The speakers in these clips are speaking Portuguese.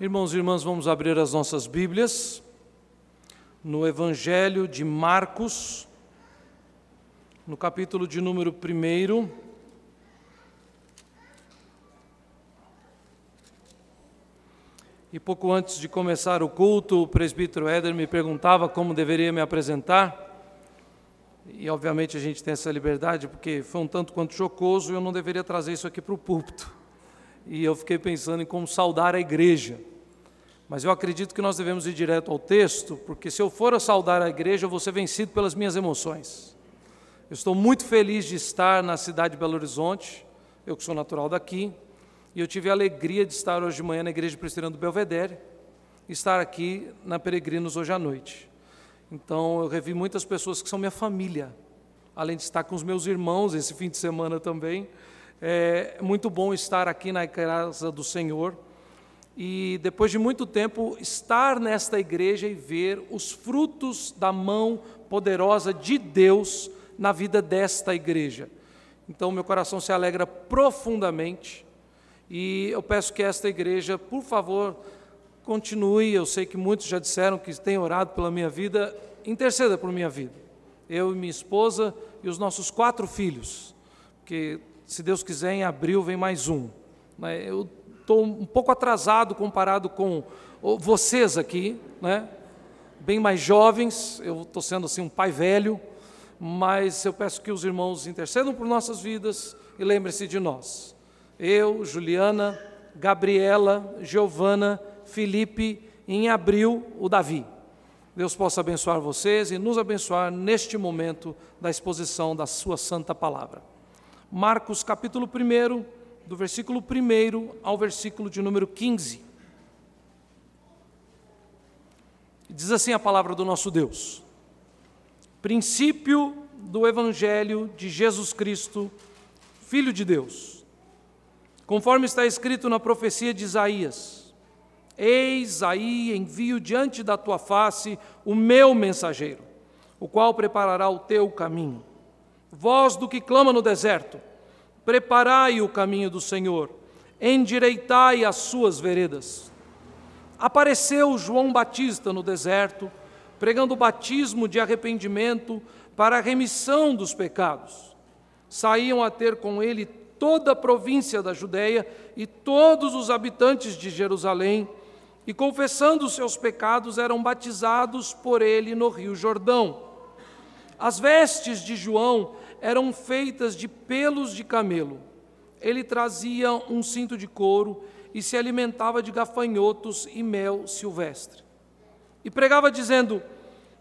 Irmãos e irmãs, vamos abrir as nossas Bíblias no Evangelho de Marcos, no capítulo de número 1. E pouco antes de começar o culto, o presbítero Éder me perguntava como deveria me apresentar. E obviamente a gente tem essa liberdade, porque foi um tanto quanto chocoso e eu não deveria trazer isso aqui para o púlpito e eu fiquei pensando em como saudar a igreja. Mas eu acredito que nós devemos ir direto ao texto, porque se eu for a saudar a igreja, eu vou ser vencido pelas minhas emoções. Eu estou muito feliz de estar na cidade de Belo Horizonte, eu que sou natural daqui, e eu tive a alegria de estar hoje de manhã na igreja presbiteriana do Belvedere, e estar aqui na Peregrinos hoje à noite. Então eu revi muitas pessoas que são minha família, além de estar com os meus irmãos esse fim de semana também. É muito bom estar aqui na casa do Senhor e, depois de muito tempo, estar nesta igreja e ver os frutos da mão poderosa de Deus na vida desta igreja. Então, meu coração se alegra profundamente e eu peço que esta igreja, por favor, continue. Eu sei que muitos já disseram que têm orado pela minha vida, interceda por minha vida. Eu e minha esposa e os nossos quatro filhos, que se Deus quiser, em abril vem mais um. Eu estou um pouco atrasado comparado com vocês aqui, né? bem mais jovens, eu estou sendo assim um pai velho, mas eu peço que os irmãos intercedam por nossas vidas e lembrem-se de nós. Eu, Juliana, Gabriela, Giovana, Felipe, em abril o Davi. Deus possa abençoar vocês e nos abençoar neste momento da exposição da sua santa palavra. Marcos capítulo 1, do versículo 1 ao versículo de número 15. Diz assim a palavra do nosso Deus: Princípio do Evangelho de Jesus Cristo, Filho de Deus. Conforme está escrito na profecia de Isaías: Eis aí envio diante da tua face o meu mensageiro, o qual preparará o teu caminho. Voz do que clama no deserto: Preparai o caminho do Senhor, endireitai as suas veredas. Apareceu João Batista no deserto, pregando o batismo de arrependimento para a remissão dos pecados. Saíam a ter com ele toda a província da Judéia e todos os habitantes de Jerusalém, e confessando os seus pecados, eram batizados por ele no Rio Jordão. As vestes de João eram feitas de pelos de camelo. Ele trazia um cinto de couro e se alimentava de gafanhotos e mel silvestre. E pregava dizendo: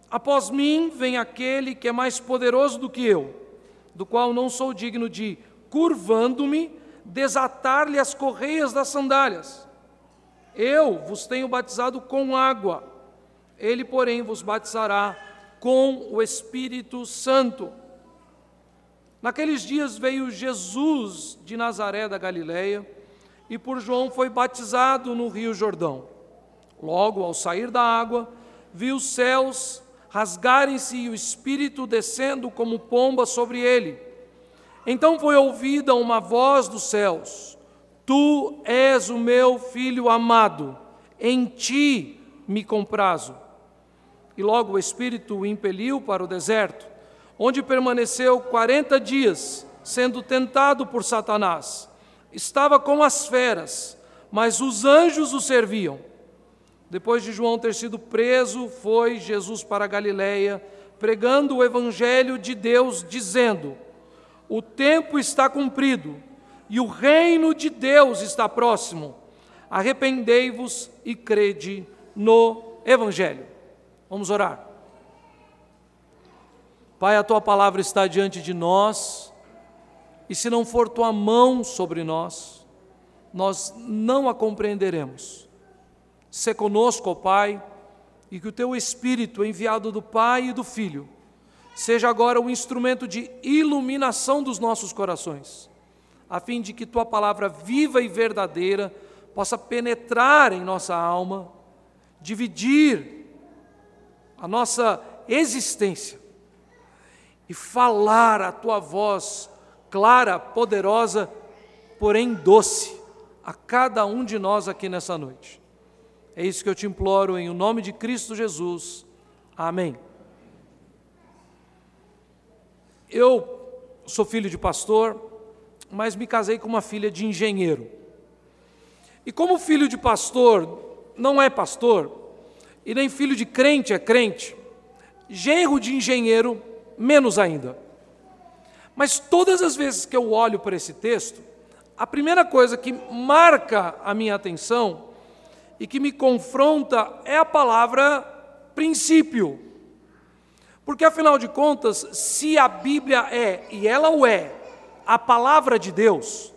Após mim vem aquele que é mais poderoso do que eu, do qual não sou digno de, curvando-me, desatar-lhe as correias das sandálias. Eu vos tenho batizado com água, ele, porém, vos batizará com o Espírito Santo. Naqueles dias veio Jesus de Nazaré da Galileia e por João foi batizado no Rio Jordão. Logo, ao sair da água, viu os céus rasgarem-se e o Espírito descendo como pomba sobre ele. Então foi ouvida uma voz dos céus: Tu és o meu filho amado, em ti me comprazo. E logo o Espírito o impeliu para o deserto onde permaneceu quarenta dias, sendo tentado por Satanás. Estava com as feras, mas os anjos o serviam. Depois de João ter sido preso, foi Jesus para Galiléia, pregando o evangelho de Deus, dizendo: O tempo está cumprido e o reino de Deus está próximo. Arrependei-vos e crede no evangelho. Vamos orar. Pai, a tua palavra está diante de nós, e se não for tua mão sobre nós, nós não a compreenderemos. Se conosco, ó Pai, e que o teu Espírito, enviado do Pai e do Filho, seja agora o instrumento de iluminação dos nossos corações, a fim de que tua palavra viva e verdadeira possa penetrar em nossa alma, dividir a nossa existência e falar a tua voz clara, poderosa, porém doce, a cada um de nós aqui nessa noite. É isso que eu te imploro em o nome de Cristo Jesus. Amém. Eu sou filho de pastor, mas me casei com uma filha de engenheiro. E como filho de pastor não é pastor, e nem filho de crente é crente, genro de engenheiro, menos ainda. Mas todas as vezes que eu olho para esse texto, a primeira coisa que marca a minha atenção e que me confronta é a palavra princípio. Porque afinal de contas, se a Bíblia é, e ela o é, a palavra de Deus,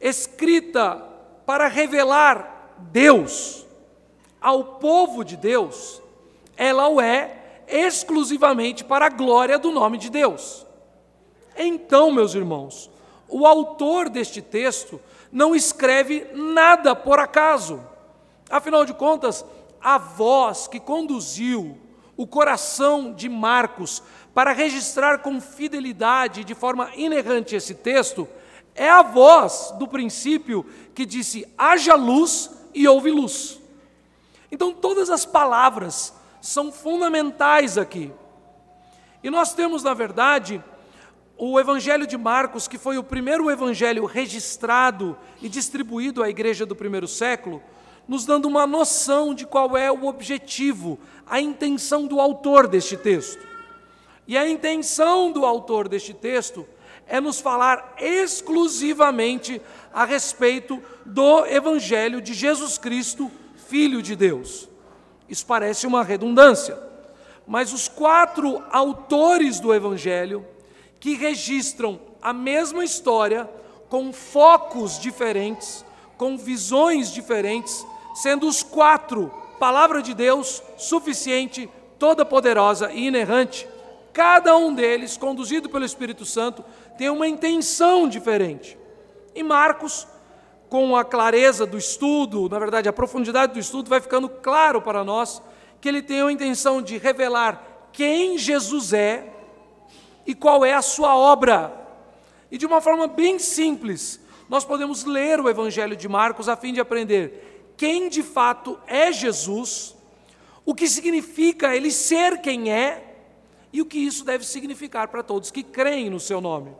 escrita para revelar Deus ao povo de Deus, ela o é exclusivamente para a glória do nome de Deus. Então, meus irmãos, o autor deste texto não escreve nada por acaso. Afinal de contas, a voz que conduziu o coração de Marcos para registrar com fidelidade, de forma inerrante, esse texto, é a voz do princípio que disse: haja luz e houve luz. Então, todas as palavras são fundamentais aqui. E nós temos, na verdade, o Evangelho de Marcos, que foi o primeiro evangelho registrado e distribuído à igreja do primeiro século, nos dando uma noção de qual é o objetivo, a intenção do autor deste texto. E a intenção do autor deste texto é nos falar exclusivamente a respeito do Evangelho de Jesus Cristo, Filho de Deus. Isso parece uma redundância, mas os quatro autores do Evangelho, que registram a mesma história com focos diferentes, com visões diferentes, sendo os quatro palavra de Deus suficiente, toda poderosa e inerrante. Cada um deles, conduzido pelo Espírito Santo, tem uma intenção diferente. E Marcos, com a clareza do estudo, na verdade, a profundidade do estudo, vai ficando claro para nós que ele tem a intenção de revelar quem Jesus é e qual é a sua obra. E de uma forma bem simples, nós podemos ler o Evangelho de Marcos a fim de aprender quem de fato é Jesus, o que significa ele ser quem é e o que isso deve significar para todos que creem no seu nome.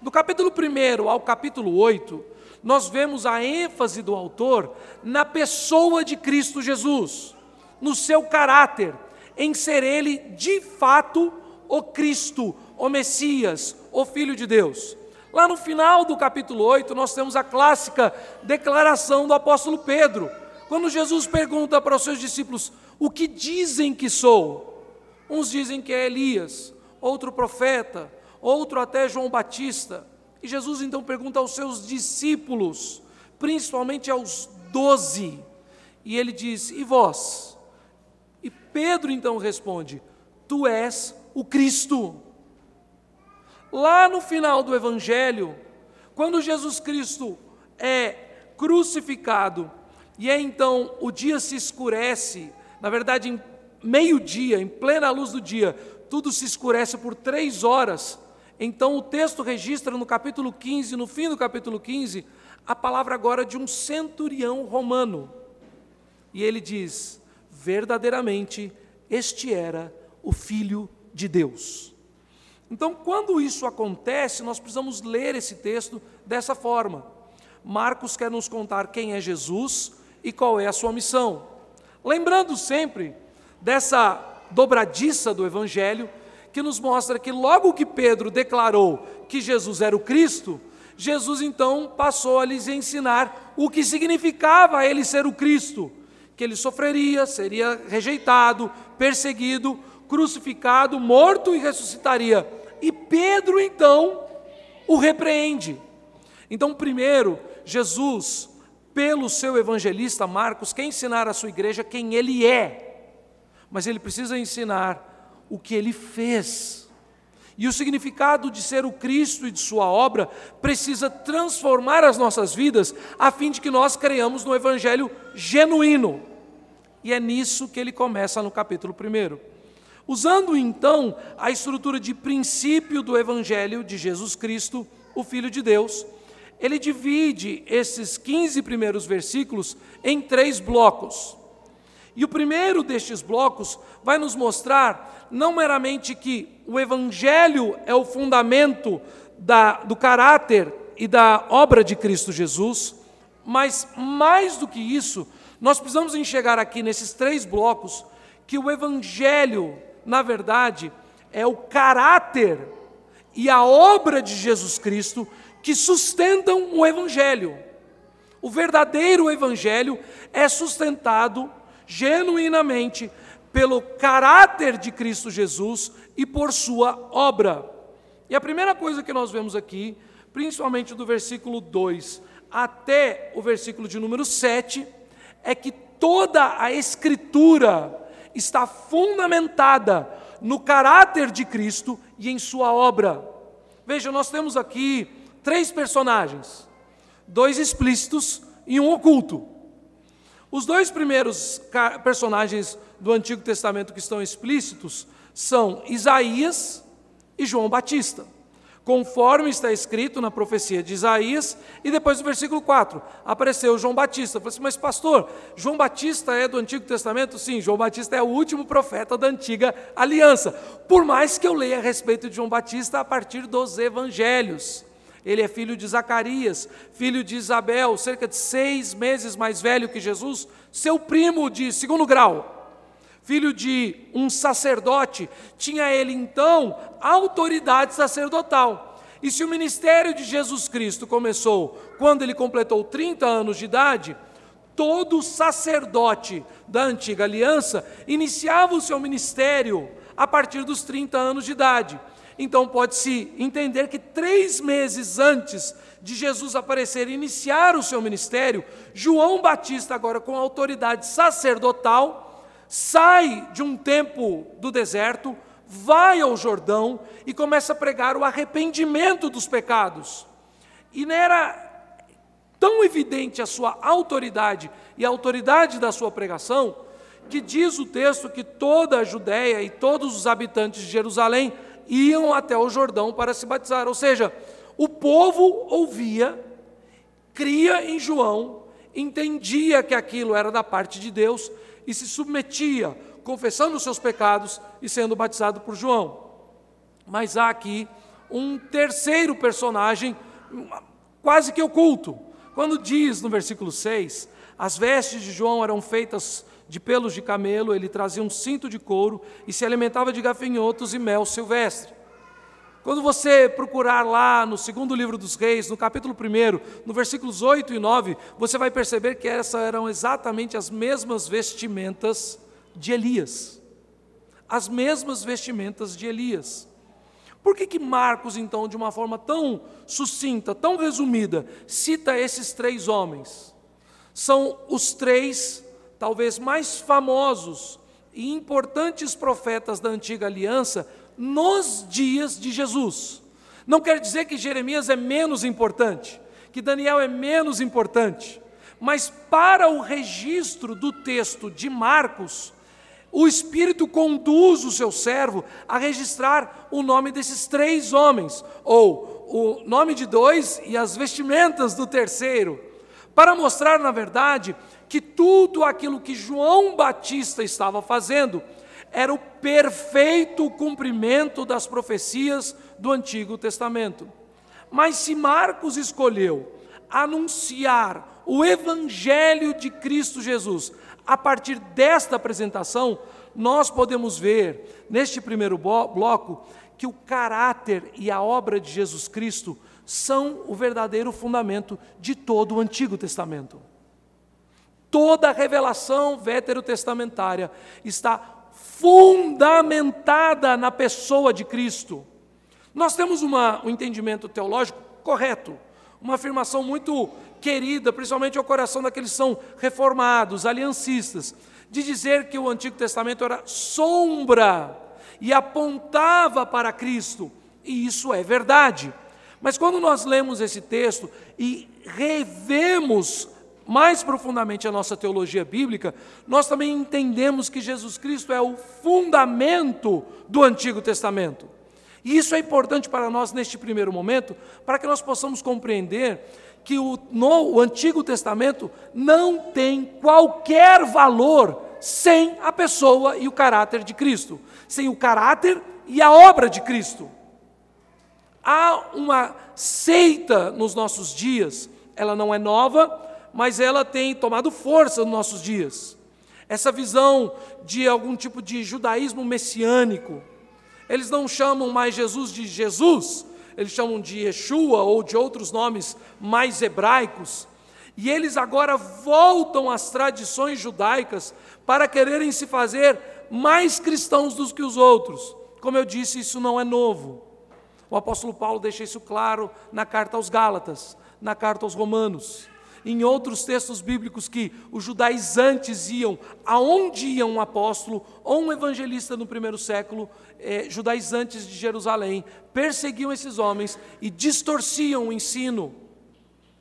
Do capítulo 1 ao capítulo 8, nós vemos a ênfase do autor na pessoa de Cristo Jesus, no seu caráter, em ser ele de fato o Cristo, o Messias, o Filho de Deus. Lá no final do capítulo 8, nós temos a clássica declaração do apóstolo Pedro, quando Jesus pergunta para os seus discípulos: O que dizem que sou? Uns dizem que é Elias, outro profeta, outro até João Batista. E Jesus então pergunta aos seus discípulos, principalmente aos doze, e ele diz: E vós? E Pedro então responde: Tu és o Cristo. Lá no final do Evangelho, quando Jesus Cristo é crucificado, e é então o dia se escurece, na verdade, em meio-dia, em plena luz do dia, tudo se escurece por três horas. Então o texto registra no capítulo 15, no fim do capítulo 15, a palavra agora de um centurião romano. E ele diz: verdadeiramente, este era o Filho de Deus. Então, quando isso acontece, nós precisamos ler esse texto dessa forma. Marcos quer nos contar quem é Jesus e qual é a sua missão. Lembrando sempre dessa dobradiça do Evangelho, que nos mostra que logo que Pedro declarou que Jesus era o Cristo, Jesus então passou a lhes ensinar o que significava ele ser o Cristo, que ele sofreria, seria rejeitado, perseguido, crucificado, morto e ressuscitaria. E Pedro então o repreende. Então, primeiro, Jesus, pelo seu evangelista Marcos, quer ensinar à sua igreja quem ele é, mas ele precisa ensinar o que ele fez. E o significado de ser o Cristo e de Sua obra precisa transformar as nossas vidas, a fim de que nós creiamos no Evangelho genuíno. E é nisso que ele começa no capítulo 1. Usando então a estrutura de princípio do Evangelho de Jesus Cristo, o Filho de Deus, ele divide esses 15 primeiros versículos em três blocos. E o primeiro destes blocos vai nos mostrar não meramente que o Evangelho é o fundamento da, do caráter e da obra de Cristo Jesus, mas mais do que isso, nós precisamos enxergar aqui nesses três blocos que o Evangelho, na verdade, é o caráter e a obra de Jesus Cristo que sustentam o Evangelho. O verdadeiro Evangelho é sustentado genuinamente pelo caráter de Cristo Jesus e por sua obra. E a primeira coisa que nós vemos aqui, principalmente do versículo 2 até o versículo de número 7, é que toda a Escritura está fundamentada no caráter de Cristo e em sua obra. Veja, nós temos aqui três personagens, dois explícitos e um oculto. Os dois primeiros personagens do Antigo Testamento que estão explícitos são Isaías e João Batista conforme está escrito na profecia de Isaías, e depois no versículo 4, apareceu João Batista. Eu falei assim, mas pastor, João Batista é do Antigo Testamento? Sim, João Batista é o último profeta da antiga aliança. Por mais que eu leia a respeito de João Batista a partir dos evangelhos. Ele é filho de Zacarias, filho de Isabel, cerca de seis meses mais velho que Jesus, seu primo de segundo grau filho de um sacerdote, tinha ele então autoridade sacerdotal. E se o ministério de Jesus Cristo começou quando ele completou 30 anos de idade, todo sacerdote da antiga aliança iniciava o seu ministério a partir dos 30 anos de idade. Então pode-se entender que três meses antes de Jesus aparecer e iniciar o seu ministério, João Batista, agora com autoridade sacerdotal, sai de um tempo do deserto, vai ao Jordão e começa a pregar o arrependimento dos pecados. E não era tão evidente a sua autoridade e a autoridade da sua pregação, que diz o texto que toda a Judéia e todos os habitantes de Jerusalém iam até o Jordão para se batizar. Ou seja, o povo ouvia, cria em João, entendia que aquilo era da parte de Deus e se submetia, confessando os seus pecados e sendo batizado por João. Mas há aqui um terceiro personagem, quase que oculto, quando diz no versículo 6: as vestes de João eram feitas de pelos de camelo, ele trazia um cinto de couro e se alimentava de gafanhotos e mel silvestre. Quando você procurar lá no segundo livro dos reis, no capítulo 1, no versículos 8 e 9, você vai perceber que essas eram exatamente as mesmas vestimentas de Elias. As mesmas vestimentas de Elias. Por que, que Marcos, então, de uma forma tão sucinta, tão resumida, cita esses três homens? São os três, talvez mais famosos e importantes profetas da antiga aliança nos dias de Jesus. Não quer dizer que Jeremias é menos importante, que Daniel é menos importante, mas para o registro do texto de Marcos, o Espírito conduz o seu servo a registrar o nome desses três homens, ou o nome de dois e as vestimentas do terceiro, para mostrar, na verdade, que tudo aquilo que João Batista estava fazendo era o perfeito cumprimento das profecias do Antigo Testamento. Mas se Marcos escolheu anunciar o Evangelho de Cristo Jesus a partir desta apresentação, nós podemos ver, neste primeiro bloco, que o caráter e a obra de Jesus Cristo são o verdadeiro fundamento de todo o Antigo Testamento. Toda a revelação veterotestamentária está fundamentada na pessoa de Cristo. Nós temos uma, um entendimento teológico correto, uma afirmação muito querida, principalmente ao coração daqueles que são reformados, aliancistas, de dizer que o Antigo Testamento era sombra e apontava para Cristo, e isso é verdade. Mas quando nós lemos esse texto e revemos mais profundamente a nossa teologia bíblica, nós também entendemos que Jesus Cristo é o fundamento do Antigo Testamento. E isso é importante para nós neste primeiro momento, para que nós possamos compreender que o, no, o Antigo Testamento não tem qualquer valor sem a pessoa e o caráter de Cristo, sem o caráter e a obra de Cristo. Há uma seita nos nossos dias, ela não é nova, mas ela tem tomado força nos nossos dias. Essa visão de algum tipo de judaísmo messiânico. Eles não chamam mais Jesus de Jesus, eles chamam de Yeshua ou de outros nomes mais hebraicos. E eles agora voltam às tradições judaicas para quererem se fazer mais cristãos do que os outros. Como eu disse, isso não é novo. O apóstolo Paulo deixa isso claro na carta aos Gálatas, na carta aos Romanos em outros textos bíblicos que os judaizantes iam, aonde ia um apóstolo ou um evangelista no primeiro século, eh, judaizantes de Jerusalém, perseguiam esses homens e distorciam o ensino.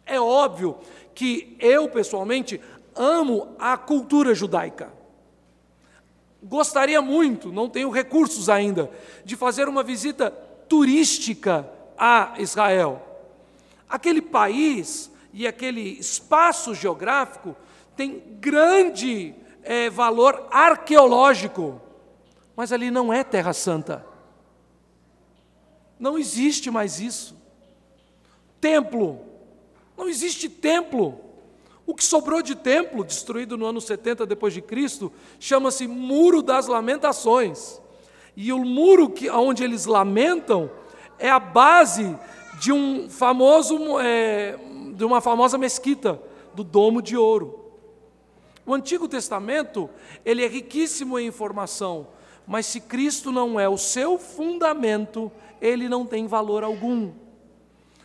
É óbvio que eu, pessoalmente, amo a cultura judaica. Gostaria muito, não tenho recursos ainda, de fazer uma visita turística a Israel. Aquele país e aquele espaço geográfico tem grande é, valor arqueológico, mas ali não é Terra Santa. Não existe mais isso. Templo, não existe templo. O que sobrou de templo, destruído no ano 70 depois de Cristo, chama-se Muro das Lamentações. E o muro que, onde eles lamentam é a base de um famoso é, de uma famosa mesquita, do Domo de Ouro. O Antigo Testamento, ele é riquíssimo em informação, mas se Cristo não é o seu fundamento, ele não tem valor algum.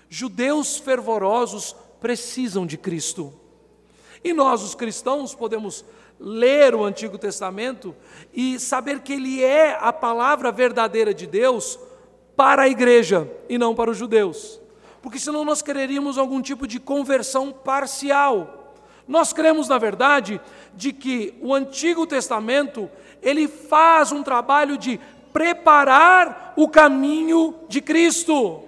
Judeus fervorosos precisam de Cristo. E nós, os cristãos, podemos ler o Antigo Testamento e saber que ele é a palavra verdadeira de Deus para a igreja e não para os judeus porque senão nós quereríamos algum tipo de conversão parcial. Nós cremos, na verdade, de que o Antigo Testamento, ele faz um trabalho de preparar o caminho de Cristo.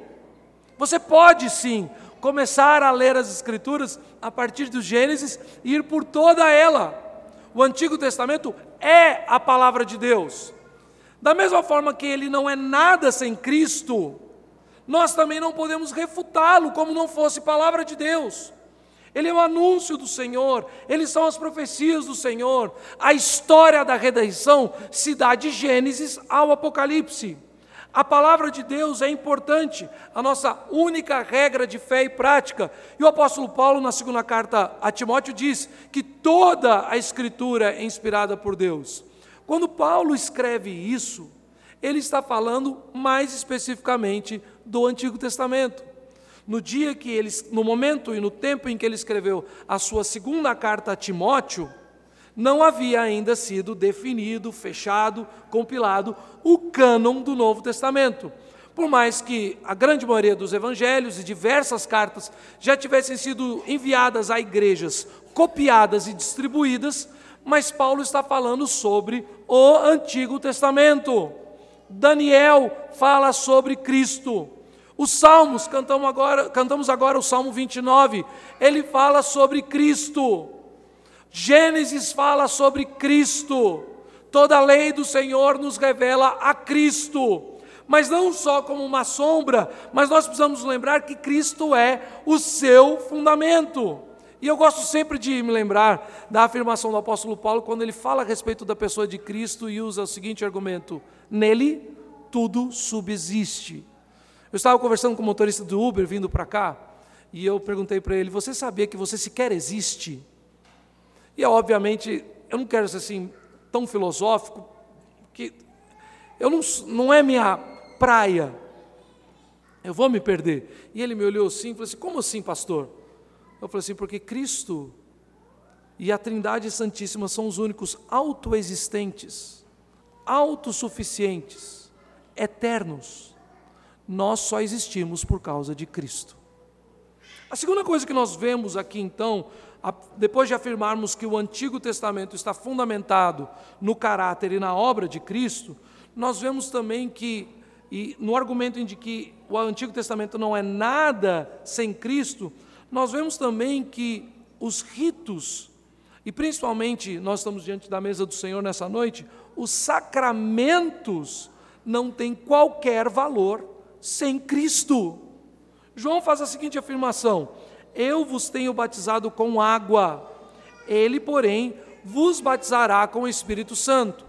Você pode sim começar a ler as Escrituras a partir do Gênesis e ir por toda ela. O Antigo Testamento é a palavra de Deus. Da mesma forma que ele não é nada sem Cristo, nós também não podemos refutá-lo como não fosse palavra de Deus. Ele é o anúncio do Senhor, eles são as profecias do Senhor. A história da redenção se dá de Gênesis ao Apocalipse. A palavra de Deus é importante, a nossa única regra de fé e prática. E o apóstolo Paulo, na segunda carta a Timóteo, diz que toda a Escritura é inspirada por Deus. Quando Paulo escreve isso, ele está falando mais especificamente do Antigo Testamento. No dia que ele, no momento e no tempo em que ele escreveu a sua segunda carta a Timóteo, não havia ainda sido definido, fechado, compilado o cânon do Novo Testamento. Por mais que a grande maioria dos evangelhos e diversas cartas já tivessem sido enviadas a igrejas, copiadas e distribuídas, mas Paulo está falando sobre o Antigo Testamento. Daniel fala sobre Cristo. Os Salmos, cantamos agora, cantamos agora o Salmo 29, ele fala sobre Cristo. Gênesis fala sobre Cristo. Toda a lei do Senhor nos revela a Cristo. Mas não só como uma sombra, mas nós precisamos lembrar que Cristo é o seu fundamento. E eu gosto sempre de me lembrar da afirmação do apóstolo Paulo quando ele fala a respeito da pessoa de Cristo e usa o seguinte argumento: nele tudo subsiste. Eu estava conversando com o motorista do Uber vindo para cá, e eu perguntei para ele: Você sabia que você sequer existe? E obviamente, eu não quero ser assim tão filosófico, que eu não, não é minha praia. Eu vou me perder. E ele me olhou assim e falou assim: Como assim, pastor? Eu falei assim: Porque Cristo e a Trindade Santíssima são os únicos autoexistentes, autossuficientes, eternos nós só existimos por causa de Cristo. A segunda coisa que nós vemos aqui, então, depois de afirmarmos que o Antigo Testamento está fundamentado no caráter e na obra de Cristo, nós vemos também que, no argumento de que o Antigo Testamento não é nada sem Cristo, nós vemos também que os ritos, e principalmente nós estamos diante da mesa do Senhor nessa noite, os sacramentos não têm qualquer valor sem Cristo. João faz a seguinte afirmação: Eu vos tenho batizado com água, ele, porém, vos batizará com o Espírito Santo.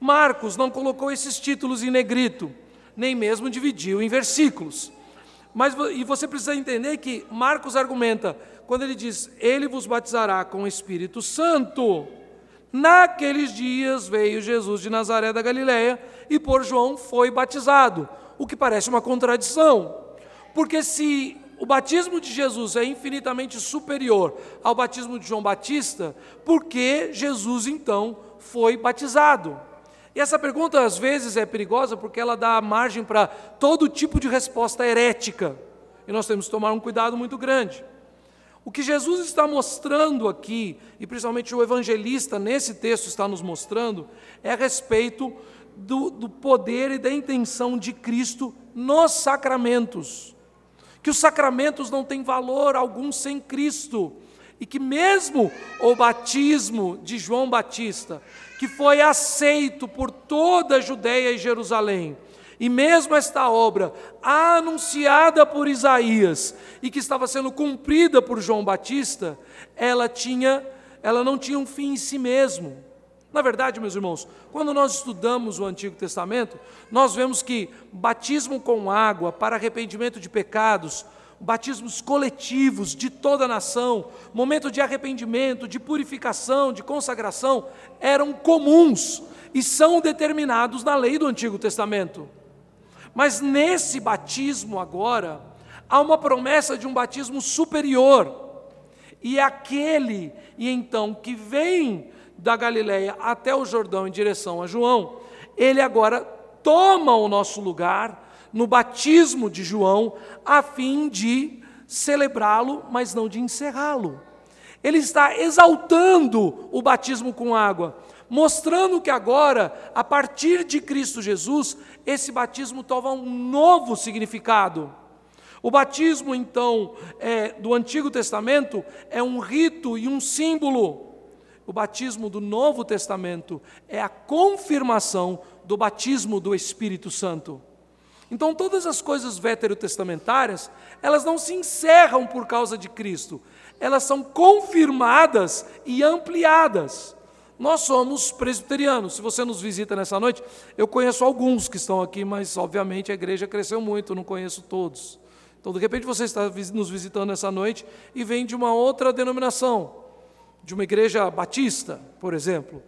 Marcos não colocou esses títulos em negrito, nem mesmo dividiu em versículos. Mas e você precisa entender que Marcos argumenta, quando ele diz: "Ele vos batizará com o Espírito Santo". Naqueles dias veio Jesus de Nazaré da Galiléia e por João foi batizado, o que parece uma contradição. Porque se o batismo de Jesus é infinitamente superior ao batismo de João Batista, por que Jesus então foi batizado? E essa pergunta às vezes é perigosa porque ela dá margem para todo tipo de resposta herética. E nós temos que tomar um cuidado muito grande. O que Jesus está mostrando aqui, e principalmente o evangelista nesse texto está nos mostrando, é a respeito do, do poder e da intenção de Cristo nos sacramentos que os sacramentos não têm valor algum sem Cristo, e que mesmo o batismo de João Batista, que foi aceito por toda a Judéia e Jerusalém, e mesmo esta obra, anunciada por Isaías e que estava sendo cumprida por João Batista, ela tinha, ela não tinha um fim em si mesmo. Na verdade, meus irmãos, quando nós estudamos o Antigo Testamento, nós vemos que batismo com água para arrependimento de pecados, batismos coletivos de toda a nação, momento de arrependimento, de purificação, de consagração, eram comuns e são determinados na lei do Antigo Testamento. Mas nesse batismo agora, há uma promessa de um batismo superior. E aquele, e então, que vem da Galileia até o Jordão em direção a João, ele agora toma o nosso lugar no batismo de João, a fim de celebrá-lo, mas não de encerrá-lo. Ele está exaltando o batismo com água, mostrando que agora, a partir de Cristo Jesus, esse batismo toma um novo significado. O batismo, então, é, do Antigo Testamento é um rito e um símbolo o batismo do Novo Testamento é a confirmação do batismo do Espírito Santo. Então, todas as coisas veterotestamentárias, elas não se encerram por causa de Cristo, elas são confirmadas e ampliadas. Nós somos presbiterianos. Se você nos visita nessa noite, eu conheço alguns que estão aqui, mas obviamente a igreja cresceu muito, não conheço todos. Então, de repente, você está nos visitando nessa noite e vem de uma outra denominação de uma igreja batista, por exemplo,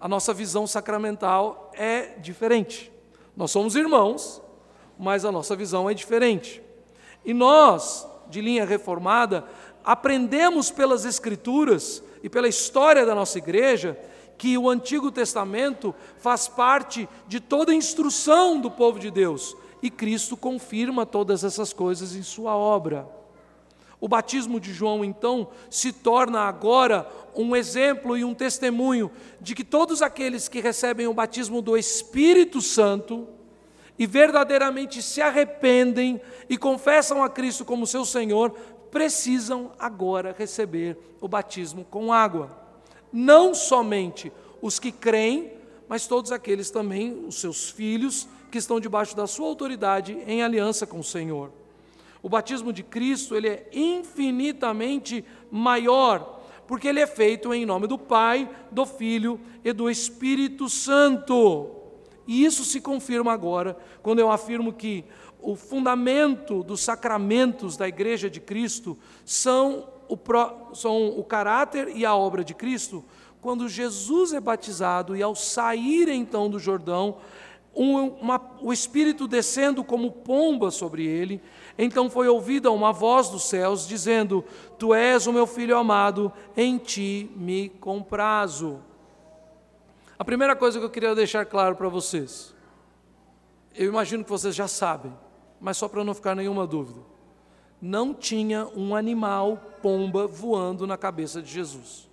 a nossa visão sacramental é diferente. Nós somos irmãos, mas a nossa visão é diferente. E nós, de linha reformada, aprendemos pelas Escrituras e pela história da nossa igreja que o Antigo Testamento faz parte de toda a instrução do povo de Deus e Cristo confirma todas essas coisas em Sua obra. O batismo de João, então, se torna agora um exemplo e um testemunho de que todos aqueles que recebem o batismo do Espírito Santo e verdadeiramente se arrependem e confessam a Cristo como seu Senhor, precisam agora receber o batismo com água. Não somente os que creem, mas todos aqueles também, os seus filhos, que estão debaixo da sua autoridade em aliança com o Senhor. O batismo de Cristo, ele é infinitamente maior, porque ele é feito em nome do Pai, do Filho e do Espírito Santo. E isso se confirma agora, quando eu afirmo que o fundamento dos sacramentos da Igreja de Cristo são o, são o caráter e a obra de Cristo, quando Jesus é batizado e ao sair então do Jordão, um, uma, o Espírito descendo como pomba sobre ele, então foi ouvida uma voz dos céus dizendo: Tu és o meu filho amado, em ti me comprazo. A primeira coisa que eu queria deixar claro para vocês, eu imagino que vocês já sabem, mas só para não ficar nenhuma dúvida. Não tinha um animal pomba voando na cabeça de Jesus.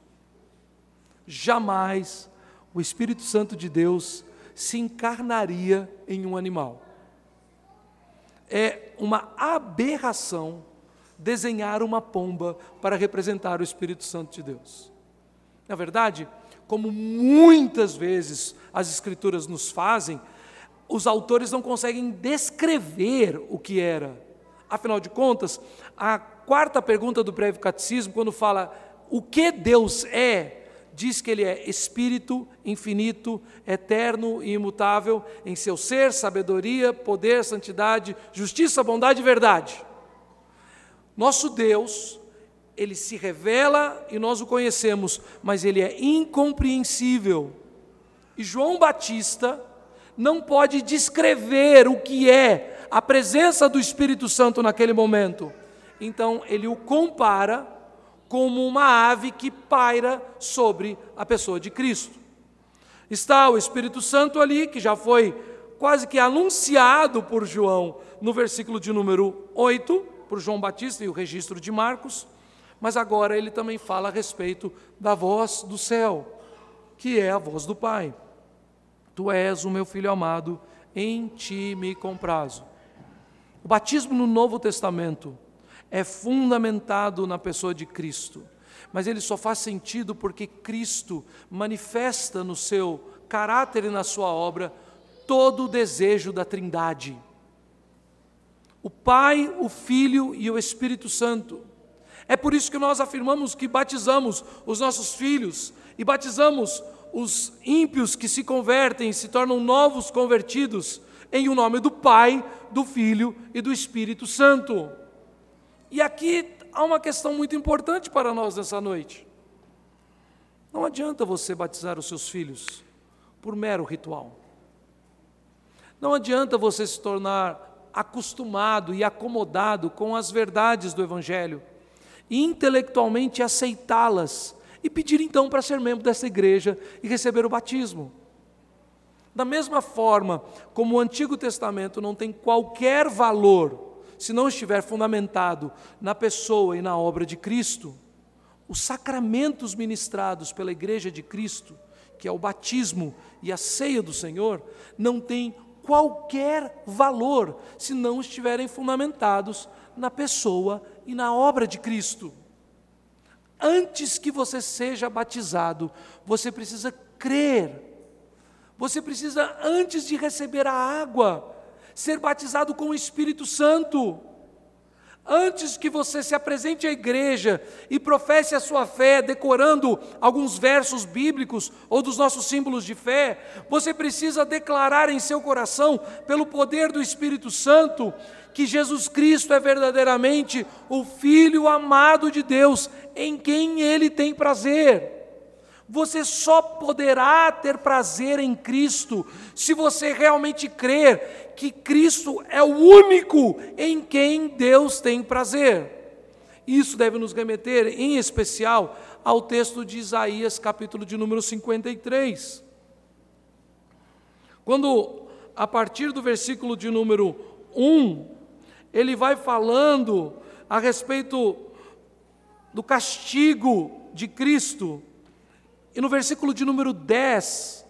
Jamais o Espírito Santo de Deus se encarnaria em um animal é uma aberração desenhar uma pomba para representar o Espírito Santo de Deus. Na verdade, como muitas vezes as Escrituras nos fazem, os autores não conseguem descrever o que era. Afinal de contas, a quarta pergunta do breve catecismo, quando fala o que Deus é, diz que ele é espírito infinito, eterno e imutável em seu ser, sabedoria, poder, santidade, justiça, bondade e verdade. Nosso Deus, ele se revela e nós o conhecemos, mas ele é incompreensível. E João Batista não pode descrever o que é a presença do Espírito Santo naquele momento. Então ele o compara como uma ave que paira sobre a pessoa de Cristo. Está o Espírito Santo ali, que já foi quase que anunciado por João no versículo de número 8, por João Batista e o registro de Marcos, mas agora ele também fala a respeito da voz do céu, que é a voz do Pai. Tu és o meu filho amado, em ti me comprazo. O batismo no Novo Testamento é fundamentado na pessoa de Cristo. Mas ele só faz sentido porque Cristo manifesta no seu caráter e na sua obra todo o desejo da Trindade. O Pai, o Filho e o Espírito Santo. É por isso que nós afirmamos que batizamos os nossos filhos e batizamos os ímpios que se convertem, se tornam novos convertidos, em o nome do Pai, do Filho e do Espírito Santo. E aqui há uma questão muito importante para nós nessa noite. Não adianta você batizar os seus filhos por mero ritual. Não adianta você se tornar acostumado e acomodado com as verdades do Evangelho e intelectualmente aceitá-las e pedir então para ser membro dessa igreja e receber o batismo. Da mesma forma como o Antigo Testamento não tem qualquer valor se não estiver fundamentado na pessoa e na obra de Cristo, os sacramentos ministrados pela Igreja de Cristo, que é o batismo e a ceia do Senhor, não têm qualquer valor se não estiverem fundamentados na pessoa e na obra de Cristo. Antes que você seja batizado, você precisa crer. Você precisa, antes de receber a água, ser batizado com o Espírito Santo. Antes que você se apresente à igreja e professe a sua fé, decorando alguns versos bíblicos ou dos nossos símbolos de fé, você precisa declarar em seu coração, pelo poder do Espírito Santo, que Jesus Cristo é verdadeiramente o Filho amado de Deus, em quem Ele tem prazer. Você só poderá ter prazer em Cristo se você realmente crer que Cristo é o único em quem Deus tem prazer. Isso deve nos remeter, em especial, ao texto de Isaías, capítulo de número 53. Quando, a partir do versículo de número 1, ele vai falando a respeito do castigo de Cristo e no versículo de número 10,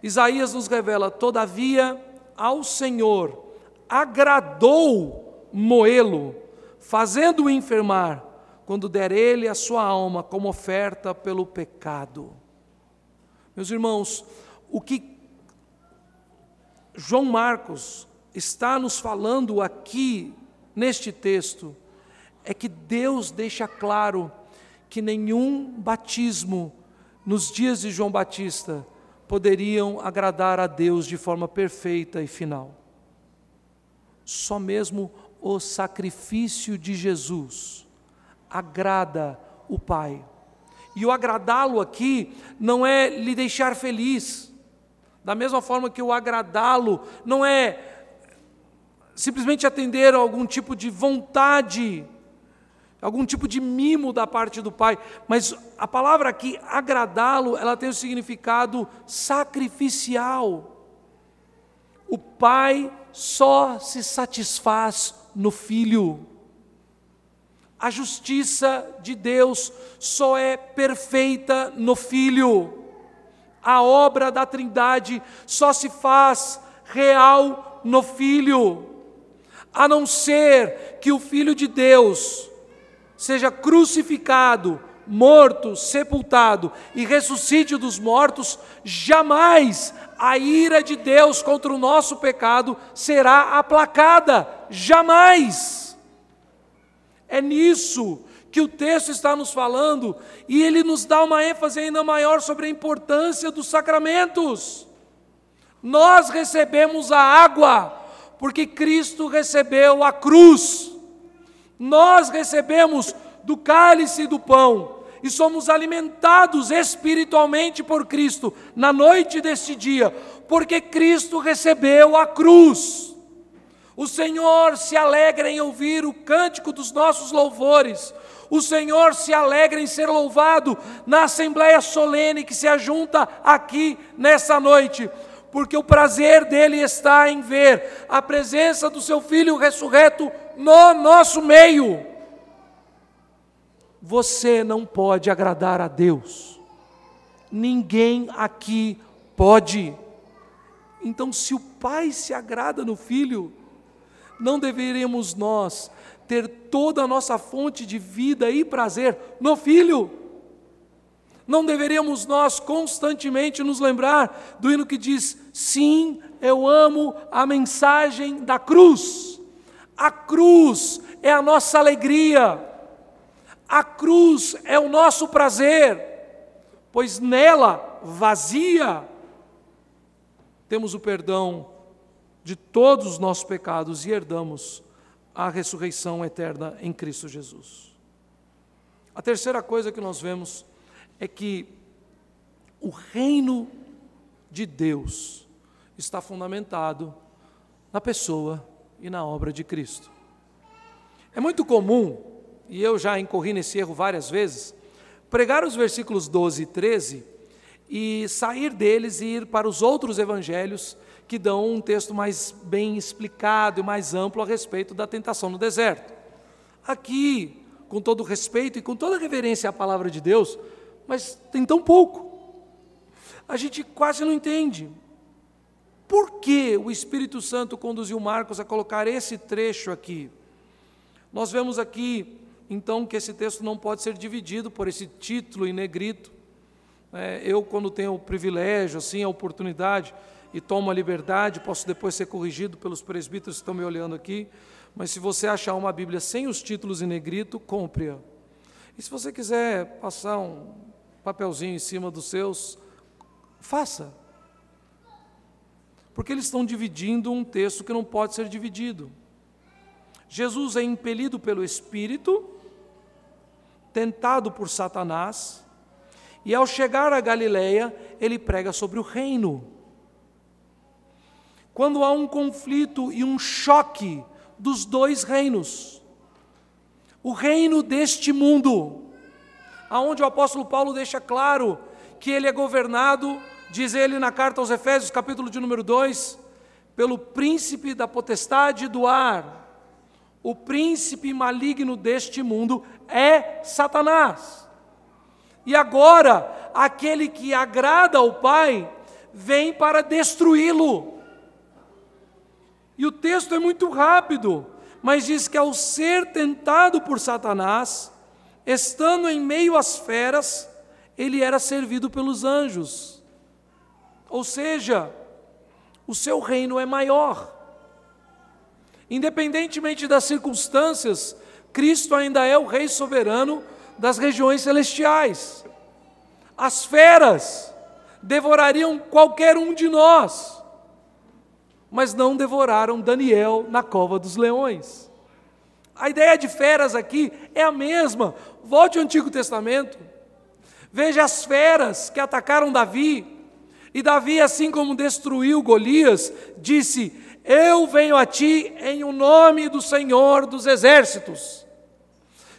Isaías nos revela: Todavia ao Senhor agradou moê-lo, fazendo-o enfermar, quando der ele a sua alma como oferta pelo pecado. Meus irmãos, o que João Marcos está nos falando aqui neste texto é que Deus deixa claro que nenhum batismo nos dias de João Batista, poderiam agradar a Deus de forma perfeita e final. Só mesmo o sacrifício de Jesus agrada o Pai. E o agradá-lo aqui não é lhe deixar feliz, da mesma forma que o agradá-lo não é simplesmente atender a algum tipo de vontade algum tipo de mimo da parte do pai, mas a palavra aqui, agradá-lo, ela tem o significado sacrificial. O pai só se satisfaz no filho. A justiça de Deus só é perfeita no filho. A obra da Trindade só se faz real no filho. A não ser que o Filho de Deus seja crucificado, morto, sepultado e ressuscite dos mortos, jamais a ira de Deus contra o nosso pecado será aplacada. Jamais. É nisso que o texto está nos falando e ele nos dá uma ênfase ainda maior sobre a importância dos sacramentos. Nós recebemos a água porque Cristo recebeu a cruz. Nós recebemos do cálice e do pão e somos alimentados espiritualmente por Cristo na noite deste dia, porque Cristo recebeu a cruz. O Senhor se alegra em ouvir o cântico dos nossos louvores. O Senhor se alegra em ser louvado na assembleia solene que se ajunta aqui nessa noite porque o prazer dele está em ver a presença do seu filho ressurreto no nosso meio. Você não pode agradar a Deus, ninguém aqui pode. Então, se o Pai se agrada no Filho, não deveríamos nós ter toda a nossa fonte de vida e prazer no Filho? Não deveríamos nós constantemente nos lembrar do hino que diz: Sim, eu amo a mensagem da cruz. A cruz é a nossa alegria. A cruz é o nosso prazer, pois nela, vazia, temos o perdão de todos os nossos pecados e herdamos a ressurreição eterna em Cristo Jesus. A terceira coisa que nós vemos é que o reino de Deus está fundamentado na pessoa e na obra de Cristo. É muito comum, e eu já incorri nesse erro várias vezes, pregar os versículos 12 e 13 e sair deles e ir para os outros evangelhos que dão um texto mais bem explicado e mais amplo a respeito da tentação no deserto. Aqui, com todo respeito e com toda reverência à palavra de Deus, mas tem tão pouco. A gente quase não entende. Por que o Espírito Santo conduziu Marcos a colocar esse trecho aqui? Nós vemos aqui, então, que esse texto não pode ser dividido por esse título em negrito. É, eu, quando tenho o privilégio, assim, a oportunidade e tomo a liberdade, posso depois ser corrigido pelos presbíteros que estão me olhando aqui, mas se você achar uma Bíblia sem os títulos em negrito, compre-a. E se você quiser passar um papelzinho em cima dos seus, faça porque eles estão dividindo um texto que não pode ser dividido. Jesus é impelido pelo Espírito, tentado por Satanás, e ao chegar a Galiléia, ele prega sobre o reino. Quando há um conflito e um choque dos dois reinos, o reino deste mundo, aonde o apóstolo Paulo deixa claro que ele é governado diz ele na carta aos Efésios, capítulo de número 2, pelo príncipe da potestade do ar. O príncipe maligno deste mundo é Satanás. E agora, aquele que agrada ao Pai vem para destruí-lo. E o texto é muito rápido, mas diz que ao ser tentado por Satanás, estando em meio às feras, ele era servido pelos anjos. Ou seja, o seu reino é maior. Independentemente das circunstâncias, Cristo ainda é o Rei soberano das regiões celestiais. As feras devorariam qualquer um de nós, mas não devoraram Daniel na cova dos leões. A ideia de feras aqui é a mesma. Volte ao Antigo Testamento. Veja as feras que atacaram Davi, e Davi, assim como destruiu Golias, disse: Eu venho a ti em o nome do Senhor dos exércitos.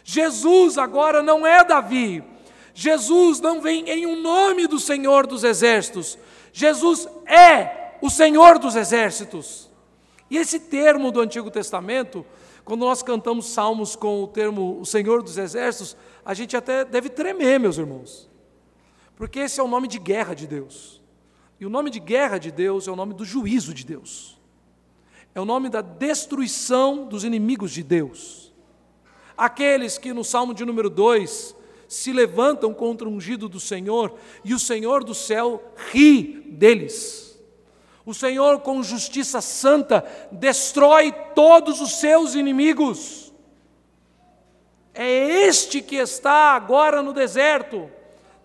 Jesus agora não é Davi. Jesus não vem em um nome do Senhor dos exércitos. Jesus é o Senhor dos exércitos. E esse termo do Antigo Testamento, quando nós cantamos salmos com o termo o Senhor dos exércitos, a gente até deve tremer, meus irmãos. Porque esse é o nome de guerra de Deus. E o nome de guerra de Deus é o nome do juízo de Deus. é o nome da destruição dos inimigos de Deus. Aqueles que no Salmo de número 2 se levantam contra o ungido do Senhor e o Senhor do céu ri deles. O Senhor, com justiça santa, destrói todos os seus inimigos. É este que está agora no deserto,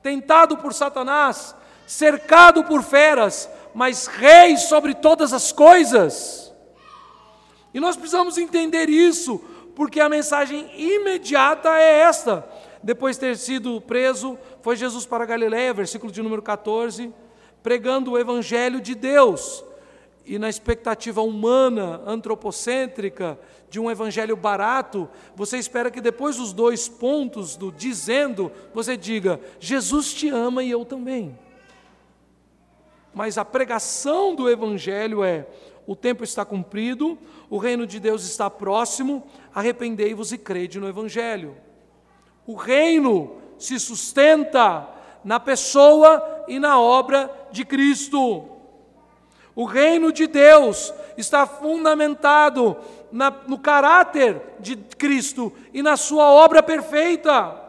tentado por Satanás, cercado por feras, mas rei sobre todas as coisas. E nós precisamos entender isso, porque a mensagem imediata é esta. Depois de ter sido preso, foi Jesus para Galiléia, versículo de número 14, pregando o evangelho de Deus. E na expectativa humana, antropocêntrica, de um evangelho barato, você espera que depois dos dois pontos do dizendo, você diga: Jesus te ama e eu também. Mas a pregação do evangelho é: o tempo está cumprido, o reino de Deus está próximo, arrependei-vos e crede no evangelho. O reino se sustenta na pessoa e na obra de Cristo. O reino de Deus está fundamentado na, no caráter de Cristo e na sua obra perfeita.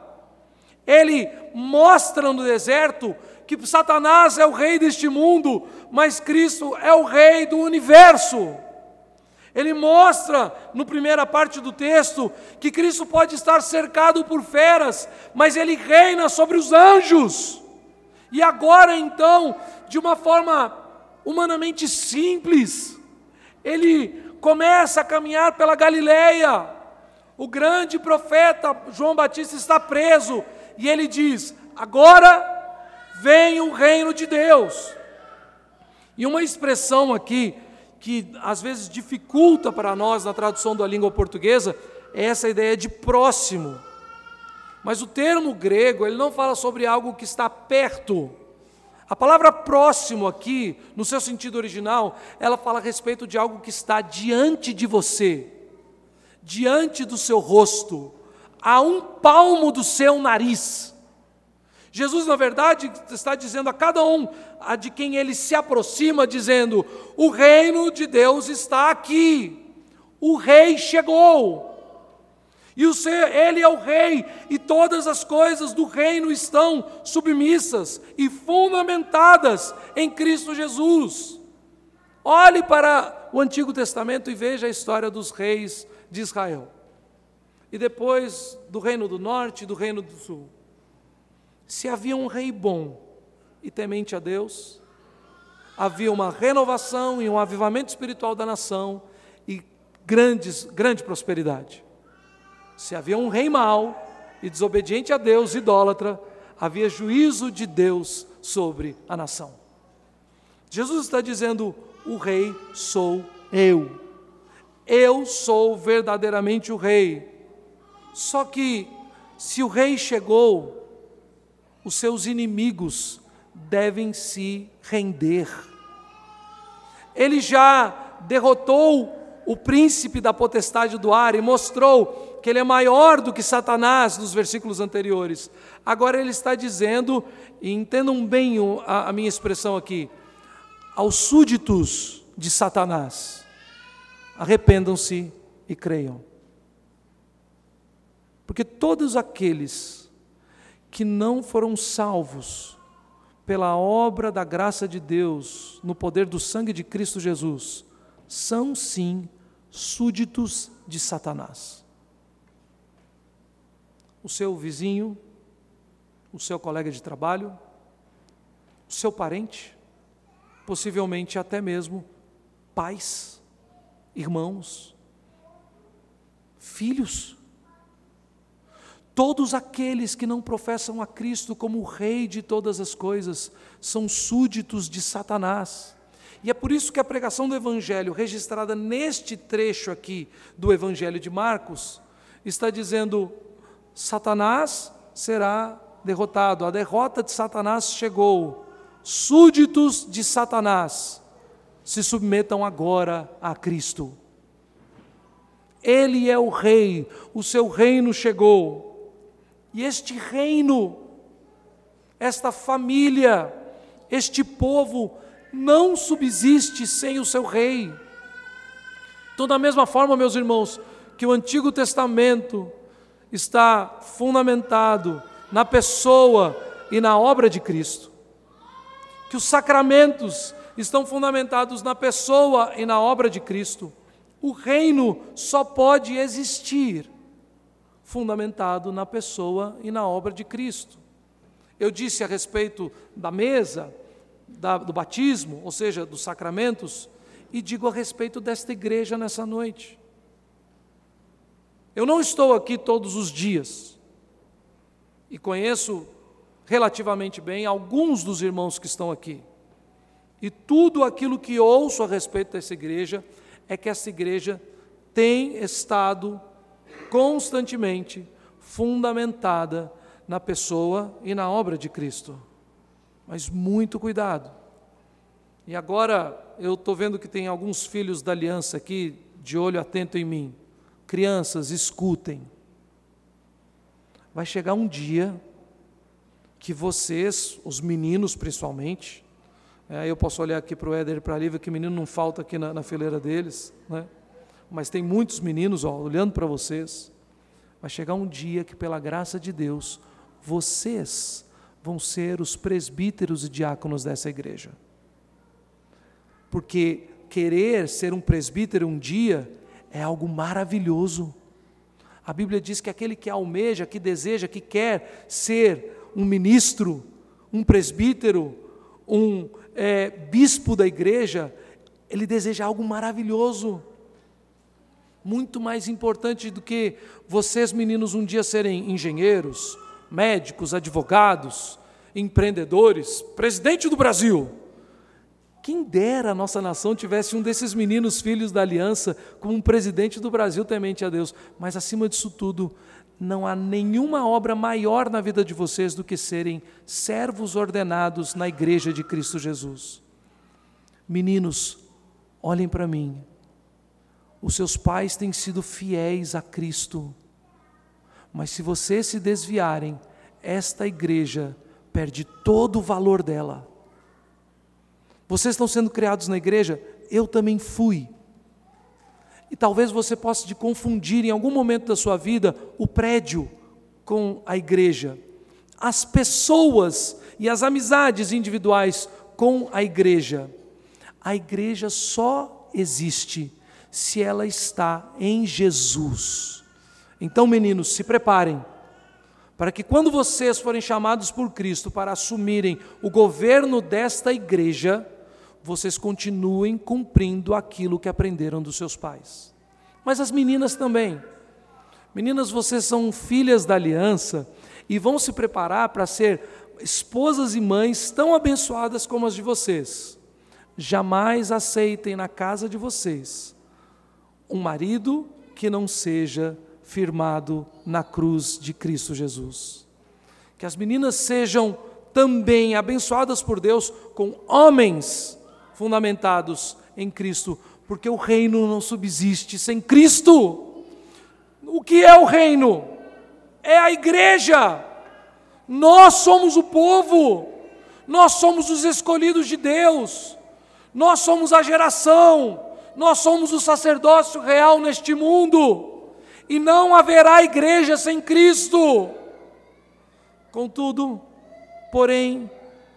Ele mostra no deserto que Satanás é o rei deste mundo, mas Cristo é o rei do universo. Ele mostra, no primeira parte do texto, que Cristo pode estar cercado por feras, mas ele reina sobre os anjos. E agora, então, de uma forma humanamente simples, ele começa a caminhar pela Galileia. O grande profeta João Batista está preso e ele diz: Agora vem o reino de Deus. E uma expressão aqui que às vezes dificulta para nós na tradução da língua portuguesa é essa ideia de próximo. Mas o termo grego, ele não fala sobre algo que está perto. A palavra próximo aqui, no seu sentido original, ela fala a respeito de algo que está diante de você, diante do seu rosto, a um palmo do seu nariz. Jesus, na verdade, está dizendo a cada um a de quem ele se aproxima, dizendo: o reino de Deus está aqui, o rei chegou. E o ser, ele é o rei, e todas as coisas do reino estão submissas e fundamentadas em Cristo Jesus. Olhe para o Antigo Testamento e veja a história dos reis de Israel. E depois do reino do norte e do reino do sul. Se havia um rei bom e temente a Deus, havia uma renovação e um avivamento espiritual da nação e grandes, grande prosperidade. Se havia um rei mau e desobediente a Deus, idólatra, havia juízo de Deus sobre a nação. Jesus está dizendo: o rei sou eu. Eu sou verdadeiramente o rei. Só que, se o rei chegou, os seus inimigos devem se render. Ele já derrotou o príncipe da potestade do ar e mostrou que ele é maior do que Satanás nos versículos anteriores. Agora ele está dizendo, e entendam bem a, a minha expressão aqui, aos súditos de Satanás: arrependam-se e creiam. Porque todos aqueles que não foram salvos pela obra da graça de Deus, no poder do sangue de Cristo Jesus, são sim súditos de Satanás. O seu vizinho, o seu colega de trabalho, o seu parente, possivelmente até mesmo pais, irmãos, filhos, Todos aqueles que não professam a Cristo como o Rei de todas as coisas são súditos de Satanás. E é por isso que a pregação do Evangelho, registrada neste trecho aqui do Evangelho de Marcos, está dizendo: Satanás será derrotado, a derrota de Satanás chegou. Súditos de Satanás se submetam agora a Cristo. Ele é o Rei, o seu reino chegou. E este reino, esta família, este povo não subsiste sem o seu rei. Então, da mesma forma, meus irmãos, que o Antigo Testamento está fundamentado na pessoa e na obra de Cristo, que os sacramentos estão fundamentados na pessoa e na obra de Cristo, o reino só pode existir fundamentado na pessoa e na obra de Cristo. Eu disse a respeito da mesa, da, do batismo, ou seja, dos sacramentos, e digo a respeito desta igreja nessa noite. Eu não estou aqui todos os dias e conheço relativamente bem alguns dos irmãos que estão aqui. E tudo aquilo que ouço a respeito dessa igreja é que essa igreja tem estado constantemente fundamentada na pessoa e na obra de Cristo. Mas muito cuidado. E agora eu estou vendo que tem alguns filhos da aliança aqui de olho atento em mim. Crianças, escutem. Vai chegar um dia que vocês, os meninos principalmente, é, eu posso olhar aqui para o Éder e para a Lívia, que menino não falta aqui na, na fileira deles, né? Mas tem muitos meninos ó, olhando para vocês. Vai chegar um dia que, pela graça de Deus, vocês vão ser os presbíteros e diáconos dessa igreja. Porque querer ser um presbítero um dia é algo maravilhoso. A Bíblia diz que aquele que almeja, que deseja, que quer ser um ministro, um presbítero, um é, bispo da igreja, ele deseja algo maravilhoso. Muito mais importante do que vocês, meninos, um dia serem engenheiros, médicos, advogados, empreendedores, presidente do Brasil. Quem dera a nossa nação tivesse um desses meninos filhos da aliança como um presidente do Brasil temente a Deus. Mas acima disso tudo, não há nenhuma obra maior na vida de vocês do que serem servos ordenados na igreja de Cristo Jesus. Meninos, olhem para mim. Os seus pais têm sido fiéis a Cristo. Mas se vocês se desviarem, esta igreja perde todo o valor dela. Vocês estão sendo criados na igreja? Eu também fui. E talvez você possa de confundir em algum momento da sua vida o prédio com a igreja, as pessoas e as amizades individuais com a igreja. A igreja só existe se ela está em Jesus. Então, meninos, se preparem para que quando vocês forem chamados por Cristo para assumirem o governo desta igreja, vocês continuem cumprindo aquilo que aprenderam dos seus pais. Mas as meninas também. Meninas, vocês são filhas da aliança e vão se preparar para ser esposas e mães tão abençoadas como as de vocês. Jamais aceitem na casa de vocês um marido que não seja firmado na cruz de Cristo Jesus. Que as meninas sejam também abençoadas por Deus com homens fundamentados em Cristo, porque o reino não subsiste sem Cristo. O que é o reino? É a igreja. Nós somos o povo, nós somos os escolhidos de Deus, nós somos a geração, nós somos o sacerdócio real neste mundo, e não haverá igreja sem Cristo. Contudo, porém,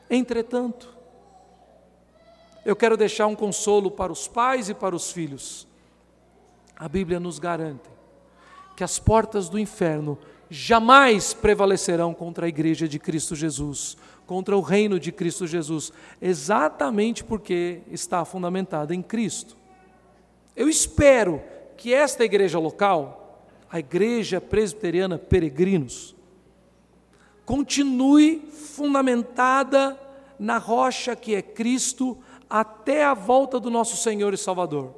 entretanto, eu quero deixar um consolo para os pais e para os filhos. A Bíblia nos garante que as portas do inferno jamais prevalecerão contra a igreja de Cristo Jesus, contra o reino de Cristo Jesus, exatamente porque está fundamentada em Cristo. Eu espero que esta igreja local, a Igreja Presbiteriana Peregrinos, continue fundamentada na rocha que é Cristo, até a volta do nosso Senhor e Salvador.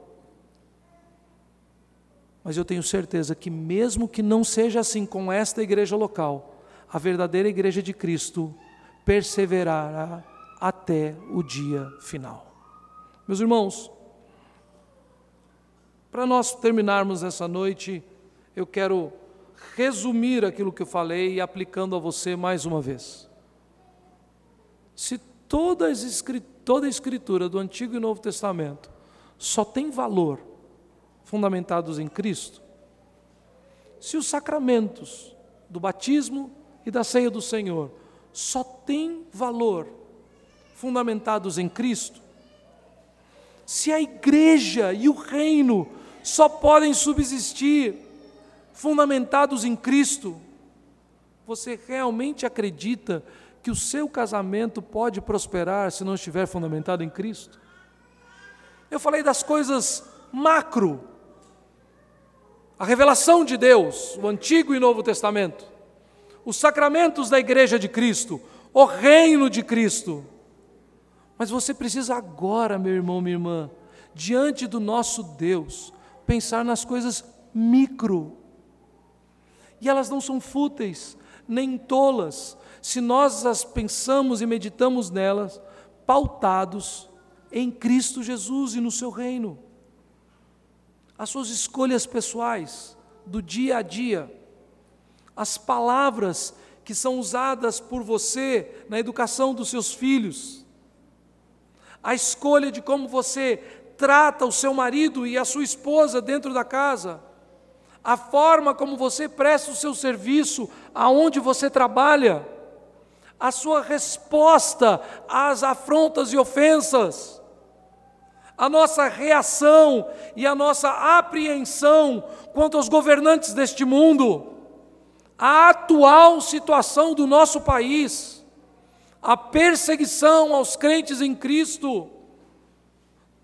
Mas eu tenho certeza que, mesmo que não seja assim com esta igreja local, a verdadeira igreja de Cristo perseverará até o dia final. Meus irmãos, para nós terminarmos essa noite, eu quero resumir aquilo que eu falei aplicando a você mais uma vez. Se toda a escritura do Antigo e Novo Testamento só tem valor, fundamentados em Cristo? Se os sacramentos do batismo e da ceia do Senhor só têm valor fundamentados em Cristo, se a igreja e o reino só podem subsistir fundamentados em Cristo, você realmente acredita que o seu casamento pode prosperar se não estiver fundamentado em Cristo? Eu falei das coisas macro, a revelação de Deus, o Antigo e Novo Testamento, os sacramentos da Igreja de Cristo, o reino de Cristo. Mas você precisa agora, meu irmão, minha irmã, diante do nosso Deus, pensar nas coisas micro. E elas não são fúteis, nem tolas, se nós as pensamos e meditamos nelas, pautados em Cristo Jesus e no seu reino. As suas escolhas pessoais, do dia a dia, as palavras que são usadas por você na educação dos seus filhos, a escolha de como você trata o seu marido e a sua esposa dentro da casa, a forma como você presta o seu serviço, aonde você trabalha, a sua resposta às afrontas e ofensas, a nossa reação e a nossa apreensão quanto aos governantes deste mundo, a atual situação do nosso país, a perseguição aos crentes em Cristo,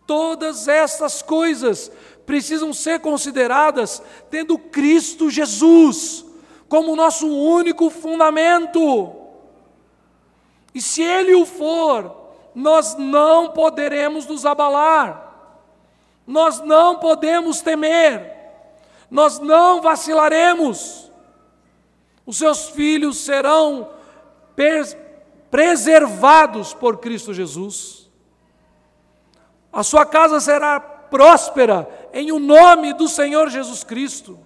todas estas coisas precisam ser consideradas tendo Cristo Jesus como nosso único fundamento. E se Ele o for, nós não poderemos nos abalar, nós não podemos temer, nós não vacilaremos. Os seus filhos serão preservados por Cristo Jesus. A sua casa será próspera em o nome do Senhor Jesus Cristo.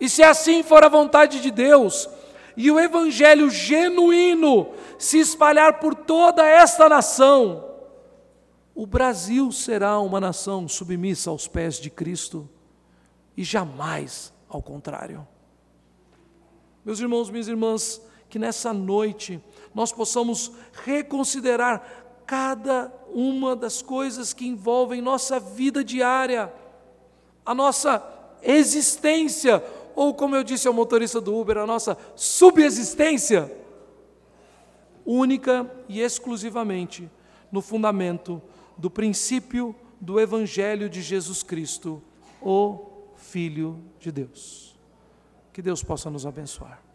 E se assim for a vontade de Deus, e o evangelho genuíno se espalhar por toda esta nação, o Brasil será uma nação submissa aos pés de Cristo e jamais ao contrário. Meus irmãos, minhas irmãs, que nessa noite nós possamos reconsiderar cada uma das coisas que envolvem nossa vida diária, a nossa existência, ou como eu disse ao motorista do Uber, a nossa subexistência, única e exclusivamente no fundamento do princípio do Evangelho de Jesus Cristo, o Filho de Deus. Que Deus possa nos abençoar.